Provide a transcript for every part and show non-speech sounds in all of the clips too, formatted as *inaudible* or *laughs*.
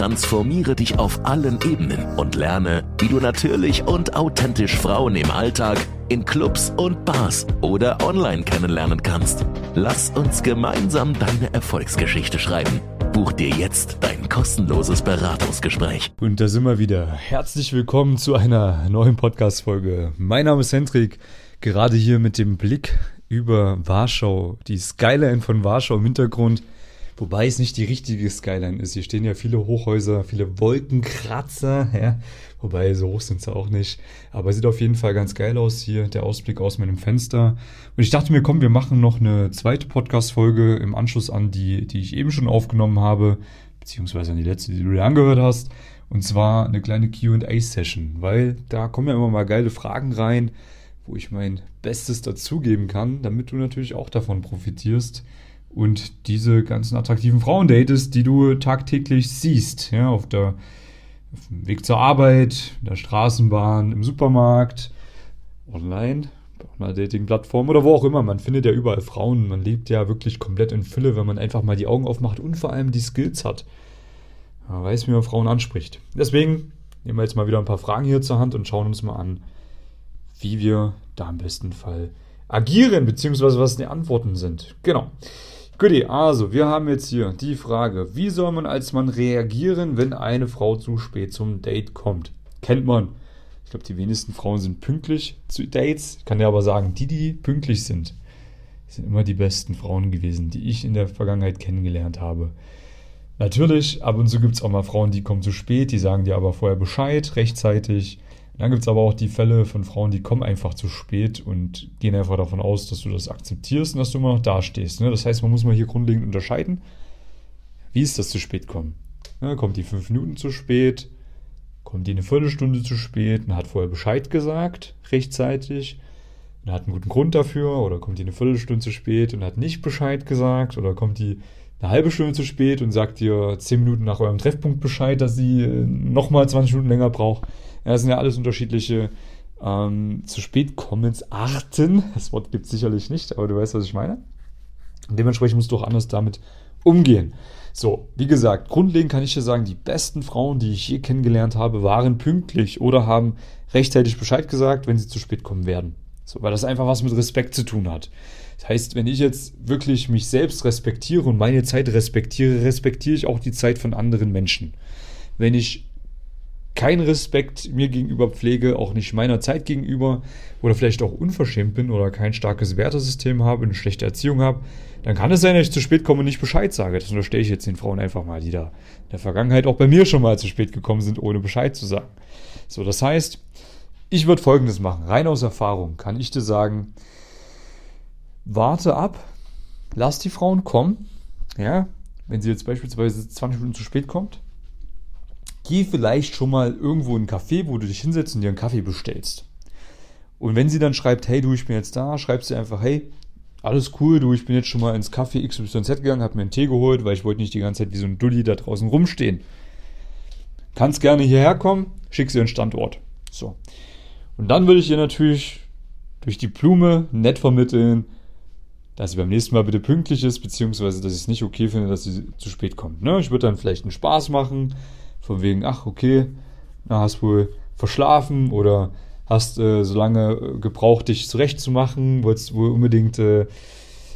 Transformiere dich auf allen Ebenen und lerne, wie du natürlich und authentisch Frauen im Alltag, in Clubs und Bars oder online kennenlernen kannst. Lass uns gemeinsam deine Erfolgsgeschichte schreiben. Buch dir jetzt dein kostenloses Beratungsgespräch. Und da sind wir wieder. Herzlich willkommen zu einer neuen Podcast-Folge. Mein Name ist Hendrik, gerade hier mit dem Blick über Warschau, die Skyline von Warschau im Hintergrund. Wobei es nicht die richtige Skyline ist. Hier stehen ja viele Hochhäuser, viele Wolkenkratzer, ja. Wobei so hoch sind sie auch nicht. Aber sieht auf jeden Fall ganz geil aus hier, der Ausblick aus meinem Fenster. Und ich dachte mir, komm, wir machen noch eine zweite Podcast-Folge im Anschluss an die, die ich eben schon aufgenommen habe, beziehungsweise an die letzte, die du dir angehört hast. Und zwar eine kleine QA-Session, weil da kommen ja immer mal geile Fragen rein, wo ich mein Bestes dazugeben kann, damit du natürlich auch davon profitierst und diese ganzen attraktiven Frauen datest, die du tagtäglich siehst, ja, auf der auf dem Weg zur Arbeit, in der Straßenbahn, im Supermarkt, online, auf einer Dating-Plattform oder wo auch immer. Man findet ja überall Frauen. Man lebt ja wirklich komplett in Fülle, wenn man einfach mal die Augen aufmacht und vor allem die Skills hat. Man weiß, wie man Frauen anspricht. Deswegen nehmen wir jetzt mal wieder ein paar Fragen hier zur Hand und schauen uns mal an, wie wir da im besten Fall agieren, beziehungsweise was die Antworten sind. Genau. Goodie, also wir haben jetzt hier die Frage, wie soll man als Mann reagieren, wenn eine Frau zu spät zum Date kommt? Kennt man. Ich glaube, die wenigsten Frauen sind pünktlich zu Dates. Ich kann dir aber sagen, die, die pünktlich sind, sind immer die besten Frauen gewesen, die ich in der Vergangenheit kennengelernt habe. Natürlich, ab und zu gibt es auch mal Frauen, die kommen zu spät, die sagen dir aber vorher Bescheid, rechtzeitig. Dann gibt es aber auch die Fälle von Frauen, die kommen einfach zu spät und gehen einfach davon aus, dass du das akzeptierst und dass du immer noch dastehst. Ne? Das heißt, man muss mal hier grundlegend unterscheiden, wie ist das zu spät kommen. Ne? Kommt die fünf Minuten zu spät, kommt die eine Viertelstunde zu spät und hat vorher Bescheid gesagt, rechtzeitig, und hat einen guten Grund dafür, oder kommt die eine Viertelstunde zu spät und hat nicht Bescheid gesagt, oder kommt die eine halbe Stunde zu spät und sagt dir zehn Minuten nach eurem Treffpunkt Bescheid, dass sie äh, nochmal 20 Minuten länger braucht. Ja, das sind ja alles unterschiedliche ähm, zu spät Kommensarten. Das Wort gibt es sicherlich nicht, aber du weißt, was ich meine. Und dementsprechend musst du auch anders damit umgehen. So, wie gesagt, grundlegend kann ich dir sagen, die besten Frauen, die ich je kennengelernt habe, waren pünktlich oder haben rechtzeitig Bescheid gesagt, wenn sie zu spät kommen werden. So, weil das einfach was mit Respekt zu tun hat. Das heißt, wenn ich jetzt wirklich mich selbst respektiere und meine Zeit respektiere, respektiere ich auch die Zeit von anderen Menschen. Wenn ich keinen Respekt mir gegenüber pflege, auch nicht meiner Zeit gegenüber oder vielleicht auch unverschämt bin oder kein starkes Wertesystem habe, eine schlechte Erziehung habe, dann kann es sein, dass ich zu spät komme und nicht Bescheid sage. Das unterstelle ich jetzt den Frauen einfach mal, die da in der Vergangenheit auch bei mir schon mal zu spät gekommen sind, ohne Bescheid zu sagen. So, das heißt, ich würde Folgendes machen. Rein aus Erfahrung kann ich dir sagen, warte ab, lass die Frauen kommen. Ja, wenn sie jetzt beispielsweise 20 Minuten zu spät kommt, geh vielleicht schon mal irgendwo in ein Café, wo du dich hinsetzt und dir einen Kaffee bestellst. Und wenn sie dann schreibt, hey du, ich bin jetzt da, schreibst du einfach, hey, alles cool, du, ich bin jetzt schon mal ins Café XYZ gegangen, hab mir einen Tee geholt, weil ich wollte nicht die ganze Zeit wie so ein Dulli da draußen rumstehen. Kannst gerne hierher kommen, schick sie ihren Standort. So. Und dann würde ich ihr natürlich durch die Blume nett vermitteln, dass sie beim nächsten Mal bitte pünktlich ist, beziehungsweise dass ich es nicht okay finde, dass sie zu spät kommt. Ne? Ich würde dann vielleicht einen Spaß machen, von wegen, ach, okay, na, hast wohl verschlafen oder hast äh, so lange äh, gebraucht, dich zurechtzumachen, wolltest wohl unbedingt äh,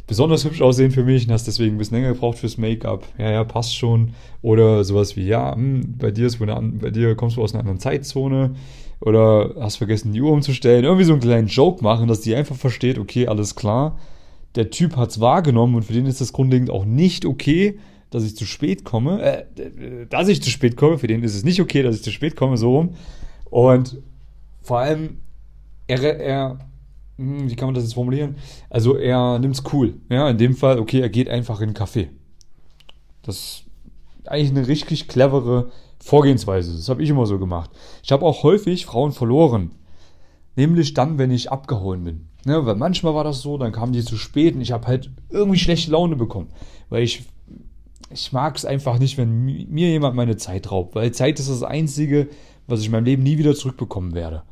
besonders hübsch aussehen für mich und hast deswegen ein bisschen länger gebraucht fürs Make-up. Ja, ja, passt schon. Oder sowas wie, ja, mh, hm, bei dir ist wohl eine, bei dir kommst du aus einer anderen Zeitzone oder hast vergessen, die Uhr umzustellen. Irgendwie so einen kleinen Joke machen, dass die einfach versteht, okay, alles klar. Der Typ hat es wahrgenommen und für den ist das grundlegend auch nicht okay, dass ich zu spät komme, äh, dass ich zu spät komme, für den ist es nicht okay, dass ich zu spät komme, so rum. Und vor allem, er, er hm, wie kann man das jetzt formulieren? Also er nimmt es cool. Ja, in dem Fall, okay, er geht einfach in einen Café. Das ist eigentlich eine richtig clevere Vorgehensweise. Das habe ich immer so gemacht. Ich habe auch häufig Frauen verloren. Nämlich dann, wenn ich abgehauen bin. Ne, weil manchmal war das so, dann kamen die zu spät und ich habe halt irgendwie schlechte Laune bekommen. Weil ich ich mag es einfach nicht, wenn mir jemand meine Zeit raubt, weil Zeit ist das Einzige, was ich in meinem Leben nie wieder zurückbekommen werde.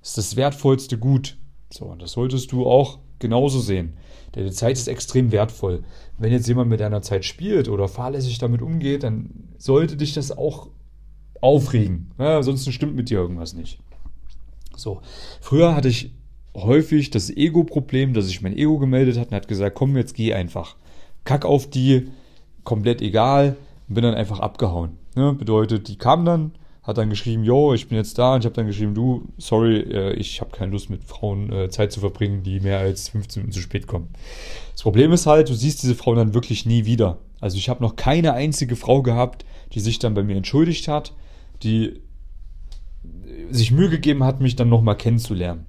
Das ist das wertvollste Gut. So, und das solltest du auch genauso sehen. Denn die Zeit ist extrem wertvoll. Wenn jetzt jemand mit deiner Zeit spielt oder fahrlässig damit umgeht, dann sollte dich das auch aufregen. Ja, sonst stimmt mit dir irgendwas nicht. So, früher hatte ich häufig das Ego-Problem, dass sich mein Ego gemeldet hat und hat gesagt, komm, jetzt geh einfach. Kack auf die, komplett egal, bin dann einfach abgehauen. Ne? Bedeutet, die kam dann, hat dann geschrieben, yo, ich bin jetzt da und ich habe dann geschrieben, du, sorry, äh, ich habe keine Lust mit Frauen äh, Zeit zu verbringen, die mehr als 15 Minuten zu spät kommen. Das Problem ist halt, du siehst diese Frauen dann wirklich nie wieder. Also ich habe noch keine einzige Frau gehabt, die sich dann bei mir entschuldigt hat, die sich Mühe gegeben hat, mich dann nochmal kennenzulernen.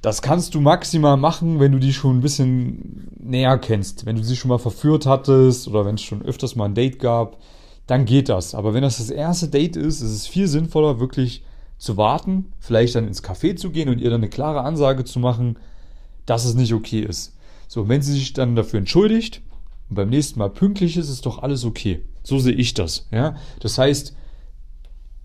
Das kannst du maximal machen, wenn du die schon ein bisschen näher kennst. Wenn du sie schon mal verführt hattest oder wenn es schon öfters mal ein Date gab, dann geht das. Aber wenn das das erste Date ist, ist es viel sinnvoller, wirklich zu warten, vielleicht dann ins Café zu gehen und ihr dann eine klare Ansage zu machen, dass es nicht okay ist. So, wenn sie sich dann dafür entschuldigt und beim nächsten Mal pünktlich ist, ist doch alles okay. So sehe ich das. Ja? Das heißt,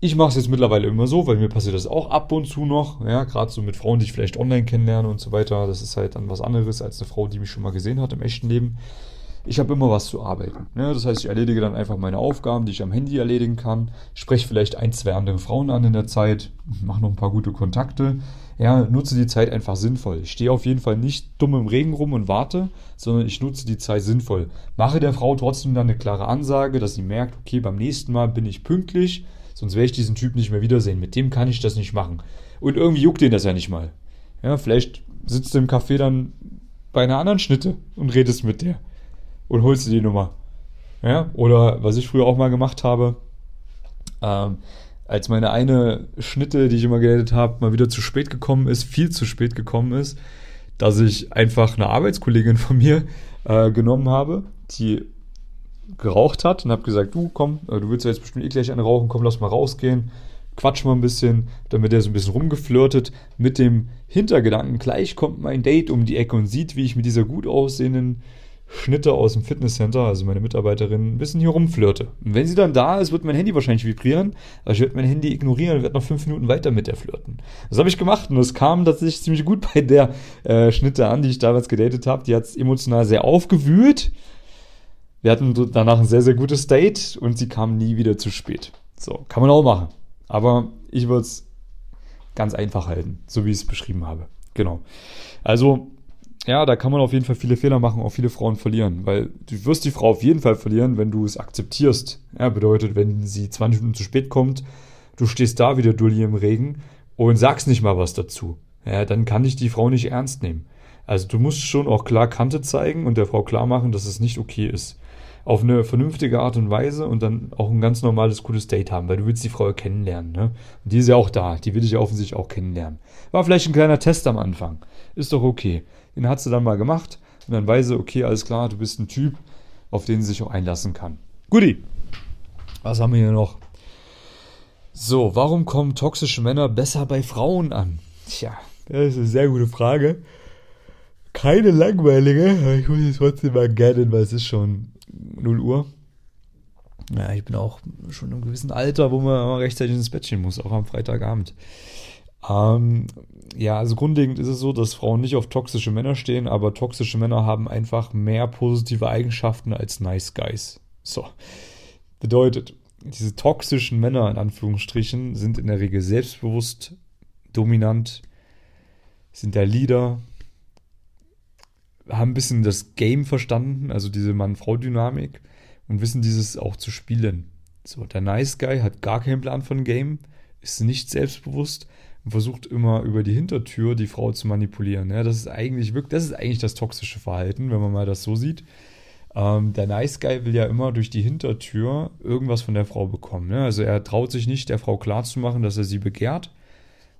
ich mache es jetzt mittlerweile immer so, weil mir passiert das auch ab und zu noch. Ja, gerade so mit Frauen, die ich vielleicht online kennenlerne und so weiter. Das ist halt dann was anderes als eine Frau, die mich schon mal gesehen hat im echten Leben. Ich habe immer was zu arbeiten. Ja, das heißt, ich erledige dann einfach meine Aufgaben, die ich am Handy erledigen kann. Spreche vielleicht ein, zwei andere Frauen an in der Zeit, mache noch ein paar gute Kontakte. Ja, nutze die Zeit einfach sinnvoll. Ich stehe auf jeden Fall nicht dumm im Regen rum und warte, sondern ich nutze die Zeit sinnvoll. Mache der Frau trotzdem dann eine klare Ansage, dass sie merkt, okay, beim nächsten Mal bin ich pünktlich Sonst werde ich diesen Typ nicht mehr wiedersehen. Mit dem kann ich das nicht machen. Und irgendwie juckt den das ja nicht mal. Ja, vielleicht sitzt du im Café dann bei einer anderen Schnitte und redest mit der. Und holst dir die Nummer. Ja, oder was ich früher auch mal gemacht habe, ähm, als meine eine Schnitte, die ich immer geredet habe, mal wieder zu spät gekommen ist, viel zu spät gekommen ist, dass ich einfach eine Arbeitskollegin von mir äh, genommen habe, die geraucht hat und habe gesagt, du komm, äh, du willst ja jetzt bestimmt eh gleich eine rauchen, komm, lass mal rausgehen, quatsch mal ein bisschen. Wird er so ein bisschen rumgeflirtet mit dem Hintergedanken, gleich kommt mein Date um die Ecke und sieht, wie ich mit dieser gut aussehenden Schnitte aus dem Fitnesscenter, also meine Mitarbeiterin, ein bisschen hier rumflirte. Und wenn sie dann da ist, wird mein Handy wahrscheinlich vibrieren, aber ich werde mein Handy ignorieren und werde noch fünf Minuten weiter mit der flirten. Das habe ich gemacht und es kam tatsächlich ziemlich gut bei der äh, Schnitte an, die ich damals gedatet habe. Die hat es emotional sehr aufgewühlt wir hatten danach ein sehr, sehr gutes Date und sie kam nie wieder zu spät. So, kann man auch machen. Aber ich würde es ganz einfach halten, so wie ich es beschrieben habe. Genau. Also, ja, da kann man auf jeden Fall viele Fehler machen, auch viele Frauen verlieren, weil du wirst die Frau auf jeden Fall verlieren, wenn du es akzeptierst. Ja, bedeutet, wenn sie 20 Minuten zu spät kommt, du stehst da wieder Dulli im Regen und sagst nicht mal was dazu. Ja, dann kann ich die Frau nicht ernst nehmen. Also du musst schon auch klar Kante zeigen und der Frau klar machen, dass es nicht okay ist auf eine vernünftige Art und Weise und dann auch ein ganz normales, gutes Date haben, weil du willst die Frau kennenlernen. Ne? Und die ist ja auch da, die will ich ja offensichtlich auch kennenlernen. War vielleicht ein kleiner Test am Anfang. Ist doch okay. Den hat sie dann mal gemacht und dann weiß sie, okay, alles klar, du bist ein Typ, auf den sie sich auch einlassen kann. Guti. Was haben wir hier noch? So, warum kommen toxische Männer besser bei Frauen an? Tja, das ist eine sehr gute Frage. Keine langweilige, ich muss jetzt trotzdem mal gerne, weil es ist schon 0 Uhr. Ja, ich bin auch schon in einem gewissen Alter, wo man rechtzeitig ins Bettchen muss, auch am Freitagabend. Ähm, ja, also grundlegend ist es so, dass Frauen nicht auf toxische Männer stehen, aber toxische Männer haben einfach mehr positive Eigenschaften als Nice Guys. So. Bedeutet, diese toxischen Männer in Anführungsstrichen sind in der Regel selbstbewusst, dominant, sind der Leader, haben ein bisschen das Game verstanden, also diese Mann-Frau-Dynamik und wissen dieses auch zu spielen. So, der Nice Guy hat gar keinen Plan von Game, ist nicht selbstbewusst und versucht immer über die Hintertür die Frau zu manipulieren. Ja, das ist eigentlich wirklich, das ist eigentlich das toxische Verhalten, wenn man mal das so sieht. Ähm, der Nice Guy will ja immer durch die Hintertür irgendwas von der Frau bekommen. Ne? Also er traut sich nicht, der Frau klarzumachen, dass er sie begehrt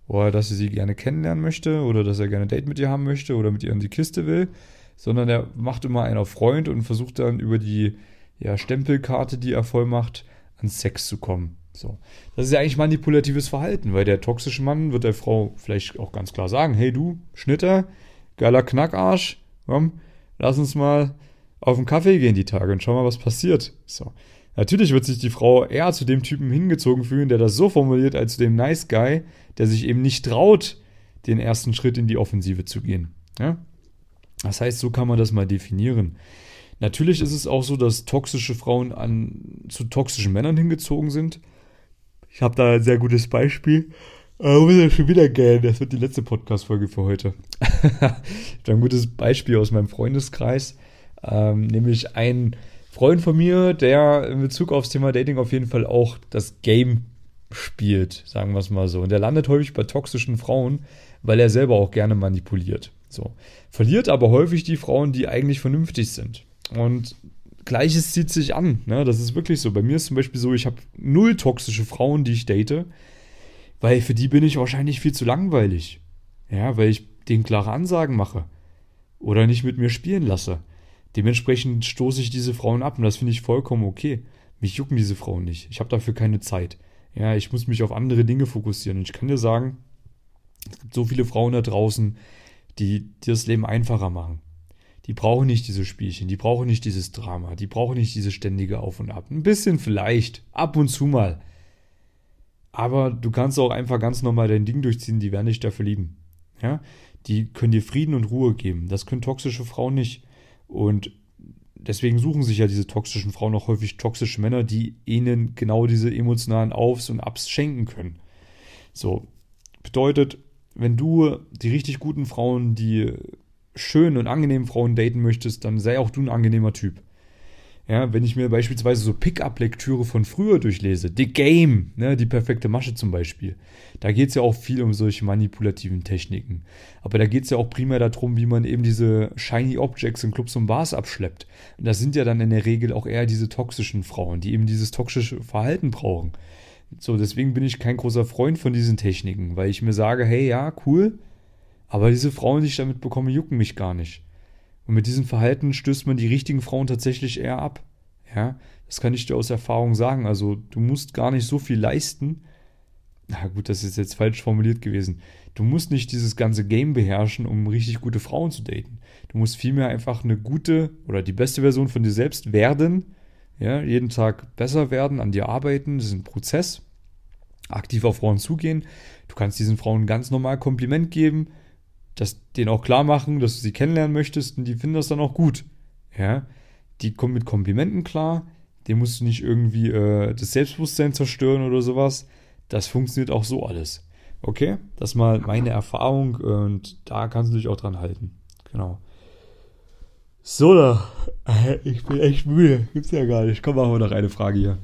oder dass er sie gerne kennenlernen möchte oder dass er gerne ein Date mit ihr haben möchte oder mit ihr in die Kiste will, sondern er macht immer einen Freund und versucht dann über die ja, Stempelkarte, die er voll macht, an Sex zu kommen. So. Das ist ja eigentlich manipulatives Verhalten, weil der toxische Mann wird der Frau vielleicht auch ganz klar sagen, hey du, Schnitter, geiler Knackarsch, komm, lass uns mal auf einen Kaffee gehen die Tage und schau mal, was passiert. So. Natürlich wird sich die Frau eher zu dem Typen hingezogen fühlen, der das so formuliert, als zu dem Nice Guy, der sich eben nicht traut, den ersten Schritt in die Offensive zu gehen. Ja? Das heißt, so kann man das mal definieren. Natürlich ist es auch so, dass toxische Frauen an, zu toxischen Männern hingezogen sind. Ich habe da ein sehr gutes Beispiel. Äh, muss ja schon wieder gehen. Das wird die letzte Podcast-Folge für heute. *laughs* ich habe ein gutes Beispiel aus meinem Freundeskreis. Ähm, nämlich ein Freund von mir, der in Bezug aufs Thema Dating auf jeden Fall auch das Game spielt, sagen wir es mal so. Und der landet häufig bei toxischen Frauen, weil er selber auch gerne manipuliert. So. Verliert aber häufig die Frauen, die eigentlich vernünftig sind. Und Gleiches zieht sich an. Ne? Das ist wirklich so. Bei mir ist zum Beispiel so, ich habe null toxische Frauen, die ich date, weil für die bin ich wahrscheinlich viel zu langweilig. Ja, weil ich denen klare Ansagen mache oder nicht mit mir spielen lasse. Dementsprechend stoße ich diese Frauen ab und das finde ich vollkommen okay. Mich jucken diese Frauen nicht. Ich habe dafür keine Zeit. Ja, ich muss mich auf andere Dinge fokussieren. Und ich kann dir sagen, es gibt so viele Frauen da draußen, die dir das Leben einfacher machen. Die brauchen nicht diese Spielchen, die brauchen nicht dieses Drama, die brauchen nicht diese ständige Auf und Ab. Ein bisschen vielleicht, ab und zu mal. Aber du kannst auch einfach ganz normal dein Ding durchziehen, die werden dich dafür lieben. Ja? Die können dir Frieden und Ruhe geben. Das können toxische Frauen nicht. Und deswegen suchen sich ja diese toxischen Frauen auch häufig toxische Männer, die ihnen genau diese emotionalen Aufs und Abs schenken können. So, bedeutet, wenn du die richtig guten Frauen, die schönen und angenehmen Frauen daten möchtest, dann sei auch du ein angenehmer Typ. Ja, wenn ich mir beispielsweise so Pickup-Lektüre von früher durchlese, The Game, ne, die perfekte Masche zum Beispiel, da geht es ja auch viel um solche manipulativen Techniken. Aber da geht es ja auch primär darum, wie man eben diese Shiny Objects in Clubs und Bars abschleppt. Und das sind ja dann in der Regel auch eher diese toxischen Frauen, die eben dieses toxische Verhalten brauchen. So, deswegen bin ich kein großer Freund von diesen Techniken, weil ich mir sage, hey, ja, cool, aber diese Frauen, die ich damit bekomme, jucken mich gar nicht. Und mit diesem Verhalten stößt man die richtigen Frauen tatsächlich eher ab. Ja, das kann ich dir aus Erfahrung sagen. Also, du musst gar nicht so viel leisten. Na gut, das ist jetzt falsch formuliert gewesen. Du musst nicht dieses ganze Game beherrschen, um richtig gute Frauen zu daten. Du musst vielmehr einfach eine gute oder die beste Version von dir selbst werden. Ja, jeden Tag besser werden, an dir arbeiten. Das ist ein Prozess. Aktiv auf Frauen zugehen. Du kannst diesen Frauen ganz normal Kompliment geben das denen auch klar machen, dass du sie kennenlernen möchtest und die finden das dann auch gut. Ja, die kommen mit Komplimenten klar, dem musst du nicht irgendwie äh, das Selbstbewusstsein zerstören oder sowas. Das funktioniert auch so alles. Okay, das ist mal meine Erfahrung und da kannst du dich auch dran halten. Genau. So, da. *laughs* Ich bin echt müde. Gibt's ja gar nicht. Komm, machen wir noch eine Frage hier.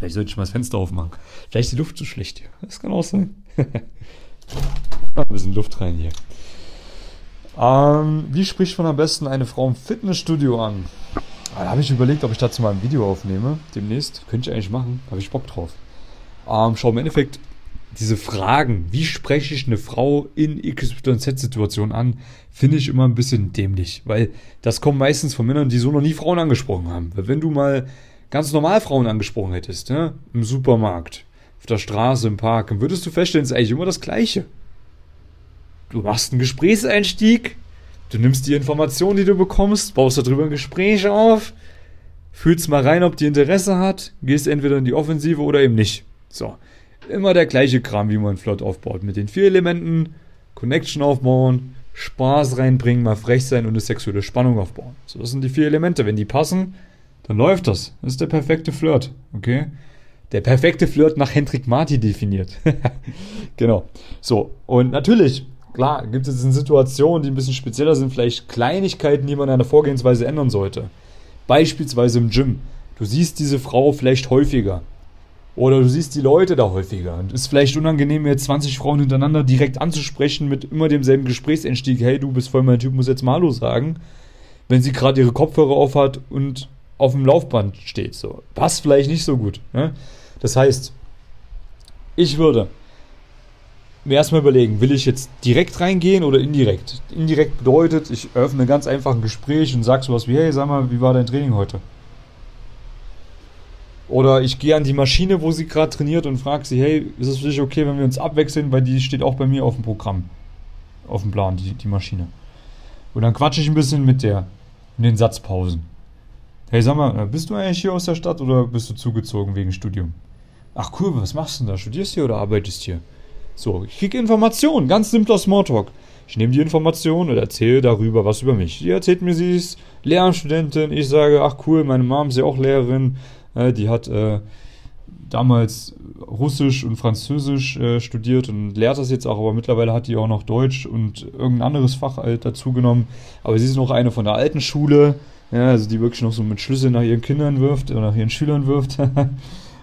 Vielleicht sollte ich mal das Fenster aufmachen. Vielleicht ist die Luft zu schlecht hier. Das kann auch sein. *laughs* Ein bisschen Luft rein hier. Ähm, wie spricht man am besten eine Frau im Fitnessstudio an? Ah, da habe ich überlegt, ob ich dazu mal ein Video aufnehme. Demnächst. Könnte ich eigentlich machen. Habe ich Bock drauf. Ähm, schau, im Endeffekt, diese Fragen, wie spreche ich eine Frau in XYZ-Situationen an, finde ich immer ein bisschen dämlich. Weil das kommt meistens von Männern, die so noch nie Frauen angesprochen haben. Weil wenn du mal ganz normal Frauen angesprochen hättest, ne? im Supermarkt, auf der Straße, im Park, dann würdest du feststellen, es ist eigentlich immer das Gleiche du machst einen Gesprächseinstieg, du nimmst die Informationen, die du bekommst, baust darüber ein Gespräch auf, fühlst mal rein, ob die Interesse hat, gehst entweder in die Offensive oder eben nicht. So. Immer der gleiche Kram, wie man flott aufbaut. Mit den vier Elementen, Connection aufbauen, Spaß reinbringen, mal frech sein und eine sexuelle Spannung aufbauen. So, das sind die vier Elemente. Wenn die passen, dann läuft das. Das ist der perfekte Flirt, okay? Der perfekte Flirt nach Hendrik Marti definiert. *laughs* genau. So, und natürlich Klar, gibt es in Situationen, die ein bisschen spezieller sind, vielleicht Kleinigkeiten, die man an der Vorgehensweise ändern sollte. Beispielsweise im Gym. Du siehst diese Frau vielleicht häufiger. Oder du siehst die Leute da häufiger. Und es ist vielleicht unangenehm, jetzt 20 Frauen hintereinander direkt anzusprechen mit immer demselben Gesprächseinstieg. Hey, du bist voll mein Typ, muss jetzt mal Hallo sagen. Wenn sie gerade ihre Kopfhörer auf hat und auf dem Laufband steht. So. Passt vielleicht nicht so gut. Ne? Das heißt, ich würde mir erstmal überlegen, will ich jetzt direkt reingehen oder indirekt? Indirekt bedeutet, ich öffne ganz einfach ein Gespräch und sag sowas wie, hey, sag mal, wie war dein Training heute? Oder ich gehe an die Maschine, wo sie gerade trainiert und frage sie, hey, ist es für dich okay, wenn wir uns abwechseln, weil die steht auch bei mir auf dem Programm, auf dem Plan, die, die Maschine. Und dann quatsche ich ein bisschen mit der. in den Satzpausen. Hey, sag mal, bist du eigentlich hier aus der Stadt oder bist du zugezogen wegen Studium? Ach cool, was machst du denn da? Studierst du hier oder arbeitest hier? So, ich kriege Informationen, ganz simpler Smalltalk. Ich nehme die Informationen und erzähle darüber was über mich. Die erzählt mir, sie ist Lehramtsstudentin. Ich sage, ach cool, meine Mom ist ja auch Lehrerin. Äh, die hat äh, damals Russisch und Französisch äh, studiert und lehrt das jetzt auch, aber mittlerweile hat die auch noch Deutsch und irgendein anderes Fach halt dazu genommen. Aber sie ist noch eine von der alten Schule, ja, also die wirklich noch so mit Schlüsseln nach ihren Kindern wirft oder nach ihren Schülern wirft. *laughs* ähm,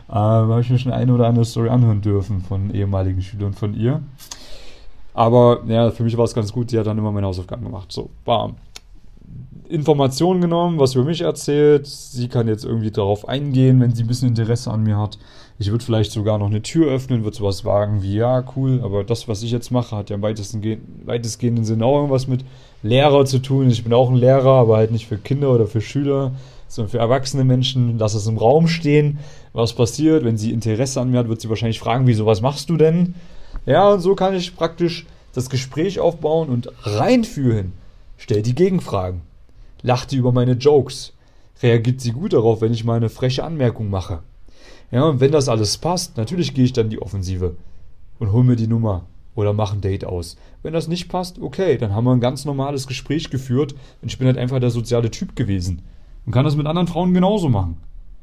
habe ich mir schon eine oder andere Story anhören dürfen von ehemaligen Schülern von ihr. Aber ja, für mich war es ganz gut, die hat dann immer meine Hausaufgaben gemacht. So, bam. Informationen genommen, was über mich erzählt. Sie kann jetzt irgendwie darauf eingehen, wenn sie ein bisschen Interesse an mir hat. Ich würde vielleicht sogar noch eine Tür öffnen, würde sowas wagen wie, ja, cool, aber das, was ich jetzt mache, hat ja im weitesten, weitestgehenden Sinne auch irgendwas mit Lehrer zu tun. Ich bin auch ein Lehrer, aber halt nicht für Kinder oder für Schüler, sondern für erwachsene Menschen. Lass es im Raum stehen. Was passiert? Wenn sie Interesse an mir hat, wird sie wahrscheinlich fragen, wieso, was machst du denn? Ja, und so kann ich praktisch das Gespräch aufbauen und reinführen. Stell die Gegenfragen. Lacht die über meine Jokes. Reagiert sie gut darauf, wenn ich mal eine freche Anmerkung mache. Ja, und wenn das alles passt, natürlich gehe ich dann die Offensive und hol mir die Nummer oder mache ein Date aus. Wenn das nicht passt, okay, dann haben wir ein ganz normales Gespräch geführt und ich bin halt einfach der soziale Typ gewesen und kann das mit anderen Frauen genauso machen.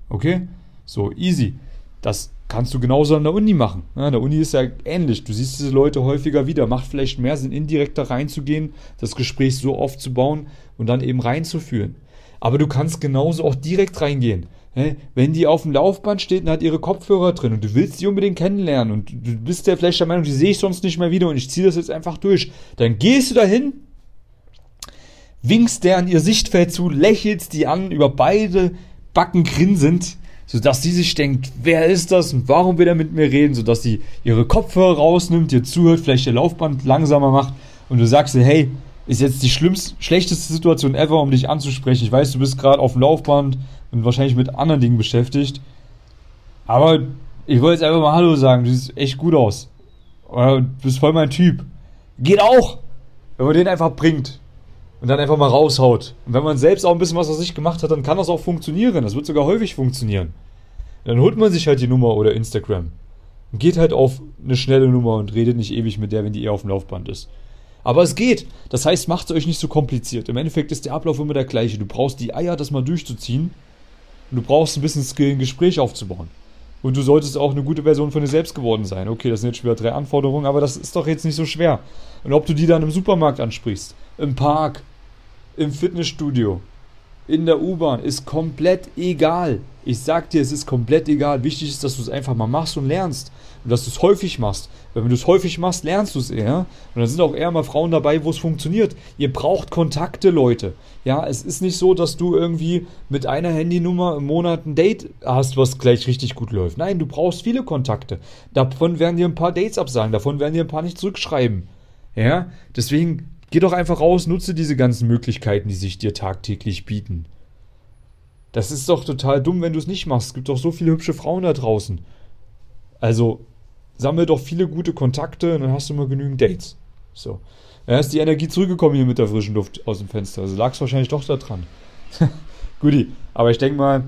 Okay? So, easy. Das kannst du genauso an der Uni machen. Ja, an der Uni ist ja ähnlich. Du siehst diese Leute häufiger wieder. Macht vielleicht mehr Sinn, indirekt da reinzugehen, das Gespräch so aufzubauen und dann eben reinzuführen. Aber du kannst genauso auch direkt reingehen. Wenn die auf dem Laufband steht und hat ihre Kopfhörer drin und du willst sie unbedingt kennenlernen und du bist ja vielleicht der Meinung, die sehe ich sonst nicht mehr wieder und ich ziehe das jetzt einfach durch, dann gehst du dahin, winkst der an ihr Sichtfeld zu, lächelst die an, über beide Backen grinsend sodass sie sich denkt, wer ist das und warum will er mit mir reden, sodass sie ihre Kopfhörer rausnimmt, dir zuhört, vielleicht ihr Laufband langsamer macht und du sagst ihr, hey, ist jetzt die schlimmste, schlechteste Situation ever, um dich anzusprechen. Ich weiß, du bist gerade auf dem Laufband und wahrscheinlich mit anderen Dingen beschäftigt. Aber ich wollte jetzt einfach mal Hallo sagen, du siehst echt gut aus. Du bist voll mein Typ. Geht auch, wenn man den einfach bringt und dann einfach mal raushaut. Und wenn man selbst auch ein bisschen was aus sich gemacht hat, dann kann das auch funktionieren. Das wird sogar häufig funktionieren. Dann holt man sich halt die Nummer oder Instagram. Und geht halt auf eine schnelle Nummer und redet nicht ewig mit der, wenn die eher auf dem Laufband ist. Aber es geht. Das heißt, macht es euch nicht so kompliziert. Im Endeffekt ist der Ablauf immer der gleiche. Du brauchst die Eier, das mal durchzuziehen. Und du brauchst ein bisschen Skill, ein Gespräch aufzubauen. Und du solltest auch eine gute Version von dir selbst geworden sein. Okay, das sind jetzt schon wieder drei Anforderungen, aber das ist doch jetzt nicht so schwer. Und ob du die dann im Supermarkt ansprichst, im Park, im Fitnessstudio, in der U-Bahn, ist komplett egal. Ich sag dir, es ist komplett egal. Wichtig ist, dass du es einfach mal machst und lernst. Und dass du es häufig machst. Weil wenn du es häufig machst, lernst du es eher. Und dann sind auch eher mal Frauen dabei, wo es funktioniert. Ihr braucht Kontakte, Leute. Ja, es ist nicht so, dass du irgendwie mit einer Handynummer im Monat ein Date hast, was gleich richtig gut läuft. Nein, du brauchst viele Kontakte. Davon werden dir ein paar Dates absagen. Davon werden dir ein paar nicht zurückschreiben. Ja, deswegen Geh doch einfach raus, nutze diese ganzen Möglichkeiten, die sich dir tagtäglich bieten. Das ist doch total dumm, wenn du es nicht machst. Es gibt doch so viele hübsche Frauen da draußen. Also, sammle doch viele gute Kontakte und dann hast du mal genügend Dates. So. Dann ist die Energie zurückgekommen hier mit der frischen Luft aus dem Fenster. Also lag es wahrscheinlich doch da dran. *laughs* Guti. Aber ich denke mal,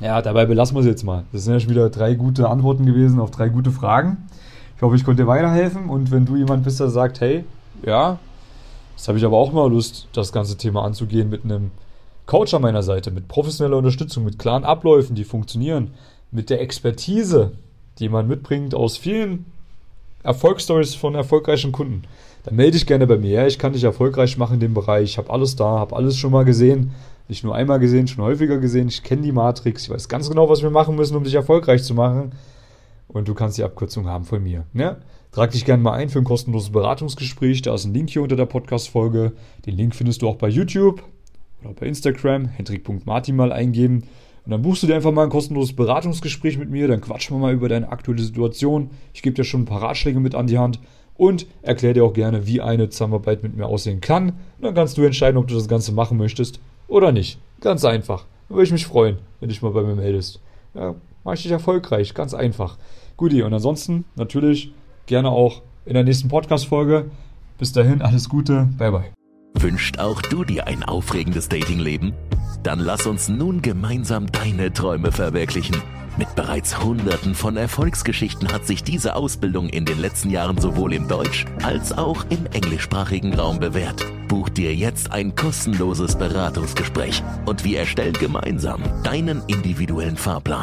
ja, dabei belassen wir es jetzt mal. Das sind ja schon wieder drei gute Antworten gewesen auf drei gute Fragen. Ich hoffe, ich konnte dir weiterhelfen. Und wenn du jemand bist, der sagt, hey, ja, Jetzt habe ich aber auch mal Lust, das ganze Thema anzugehen mit einem Coach an meiner Seite, mit professioneller Unterstützung, mit klaren Abläufen, die funktionieren, mit der Expertise, die man mitbringt aus vielen Erfolgsstories von erfolgreichen Kunden. Dann melde dich gerne bei mir. Ich kann dich erfolgreich machen in dem Bereich. Ich habe alles da, habe alles schon mal gesehen. Nicht nur einmal gesehen, schon häufiger gesehen. Ich kenne die Matrix. Ich weiß ganz genau, was wir machen müssen, um dich erfolgreich zu machen. Und du kannst die Abkürzung haben von mir. Ne? Trag dich gerne mal ein für ein kostenloses Beratungsgespräch. Da ist ein Link hier unter der Podcast-Folge. Den Link findest du auch bei YouTube oder bei Instagram. Hendrik.martin mal eingeben. Und dann buchst du dir einfach mal ein kostenloses Beratungsgespräch mit mir. Dann quatschen wir mal über deine aktuelle Situation. Ich gebe dir schon ein paar Ratschläge mit an die Hand und erkläre dir auch gerne, wie eine Zusammenarbeit mit mir aussehen kann. Und dann kannst du entscheiden, ob du das Ganze machen möchtest oder nicht. Ganz einfach. Da würde ich mich freuen, wenn du dich mal bei mir meldest. Ja, mache ich dich erfolgreich. Ganz einfach. Guti, und ansonsten natürlich gerne auch in der nächsten Podcast-Folge. Bis dahin, alles Gute. Bye, bye. Wünscht auch du dir ein aufregendes Datingleben? Dann lass uns nun gemeinsam deine Träume verwirklichen. Mit bereits Hunderten von Erfolgsgeschichten hat sich diese Ausbildung in den letzten Jahren sowohl im Deutsch- als auch im englischsprachigen Raum bewährt. Buch dir jetzt ein kostenloses Beratungsgespräch und wir erstellen gemeinsam deinen individuellen Fahrplan.